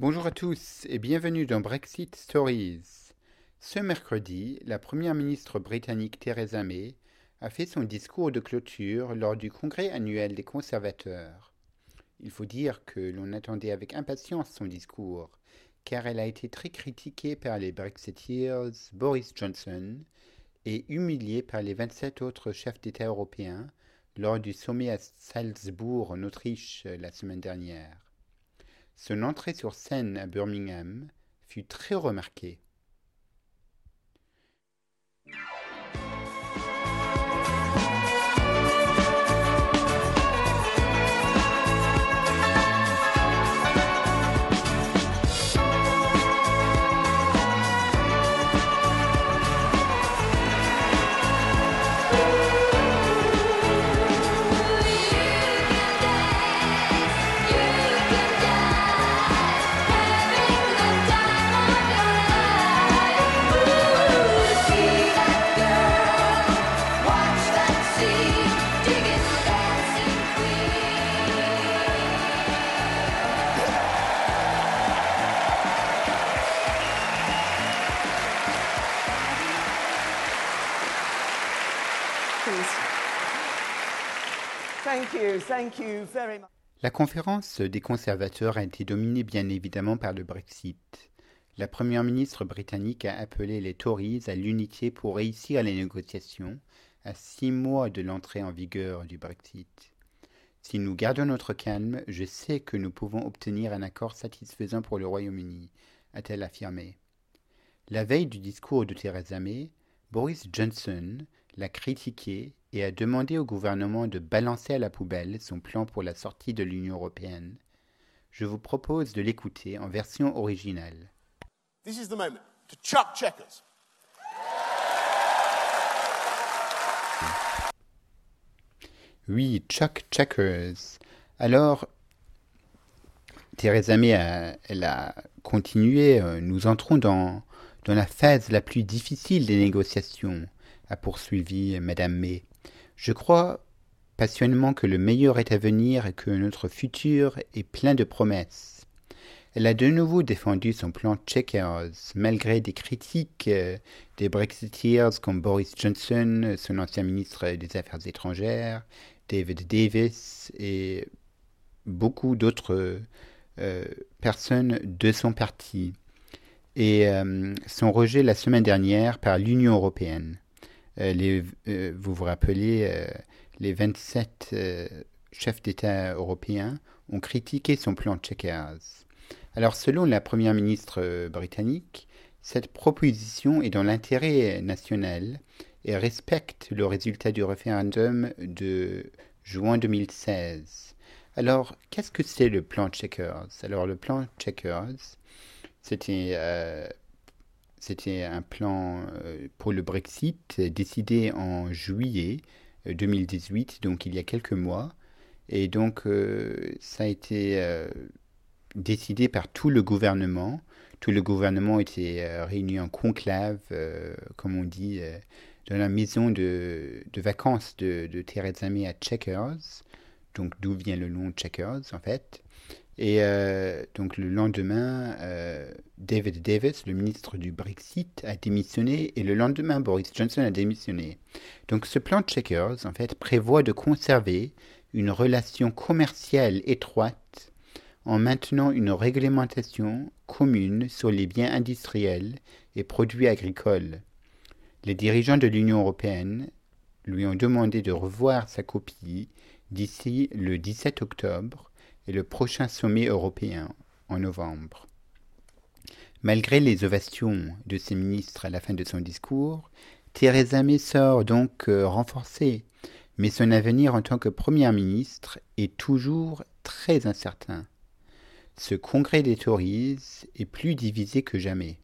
Bonjour à tous et bienvenue dans Brexit Stories. Ce mercredi, la première ministre britannique Theresa May a fait son discours de clôture lors du congrès annuel des conservateurs. Il faut dire que l'on attendait avec impatience son discours, car elle a été très critiquée par les Brexiteers Boris Johnson et humiliée par les 27 autres chefs d'État européens lors du sommet à Salzbourg en Autriche la semaine dernière. Son entrée sur scène à Birmingham fut très remarquée. La conférence des conservateurs a été dominée bien évidemment par le Brexit. La première ministre britannique a appelé les Tories à l'unité pour réussir les négociations à six mois de l'entrée en vigueur du Brexit. Si nous gardons notre calme, je sais que nous pouvons obtenir un accord satisfaisant pour le Royaume-Uni, a-t-elle affirmé. La veille du discours de Theresa May, Boris Johnson l'a critiqué et a demandé au gouvernement de balancer à la poubelle son plan pour la sortie de l'Union européenne. Je vous propose de l'écouter en version originale. This is the moment to chuck checkers. Oui, Chuck Checkers. Alors, Theresa May a, elle a continué. Euh, nous entrons dans, dans la phase la plus difficile des négociations, a poursuivi Madame May. Je crois passionnément que le meilleur est à venir et que notre futur est plein de promesses. Elle a de nouveau défendu son plan Checkers, malgré des critiques euh, des Brexiteers comme Boris Johnson, son ancien ministre des Affaires étrangères, David Davis et beaucoup d'autres euh, personnes de son parti, et euh, son rejet la semaine dernière par l'Union européenne. Euh, euh, vous vous rappelez, euh, les 27 chefs d'État européens ont critiqué son plan Checkers. Alors selon la Première ministre britannique, cette proposition est dans l'intérêt national et respecte le résultat du référendum de juin 2016. Alors, qu'est-ce que c'est le plan Checkers Alors, le plan Checkers, c'était c'était un plan euh, pour le Brexit décidé en juillet 2018, euh, donc il y a quelques mois. Et donc euh, ça a été décidé par tout le gouvernement. Tout le gouvernement était réuni en conclave, comme on dit, dans la maison de, vacances de, de Theresa May à Checkers, donc d'où vient le nom Checkers en fait. Et euh, donc le lendemain, euh, David Davis, le ministre du Brexit, a démissionné et le lendemain, Boris Johnson a démissionné. Donc ce plan de Checkers, en fait, prévoit de conserver une relation commerciale étroite en maintenant une réglementation commune sur les biens industriels et produits agricoles. Les dirigeants de l'Union européenne lui ont demandé de revoir sa copie d'ici le 17 octobre et le prochain sommet européen en novembre. Malgré les ovations de ses ministres à la fin de son discours, Theresa May sort donc euh, renforcée, mais son avenir en tant que première ministre est toujours très incertain. Ce congrès des Tories est plus divisé que jamais.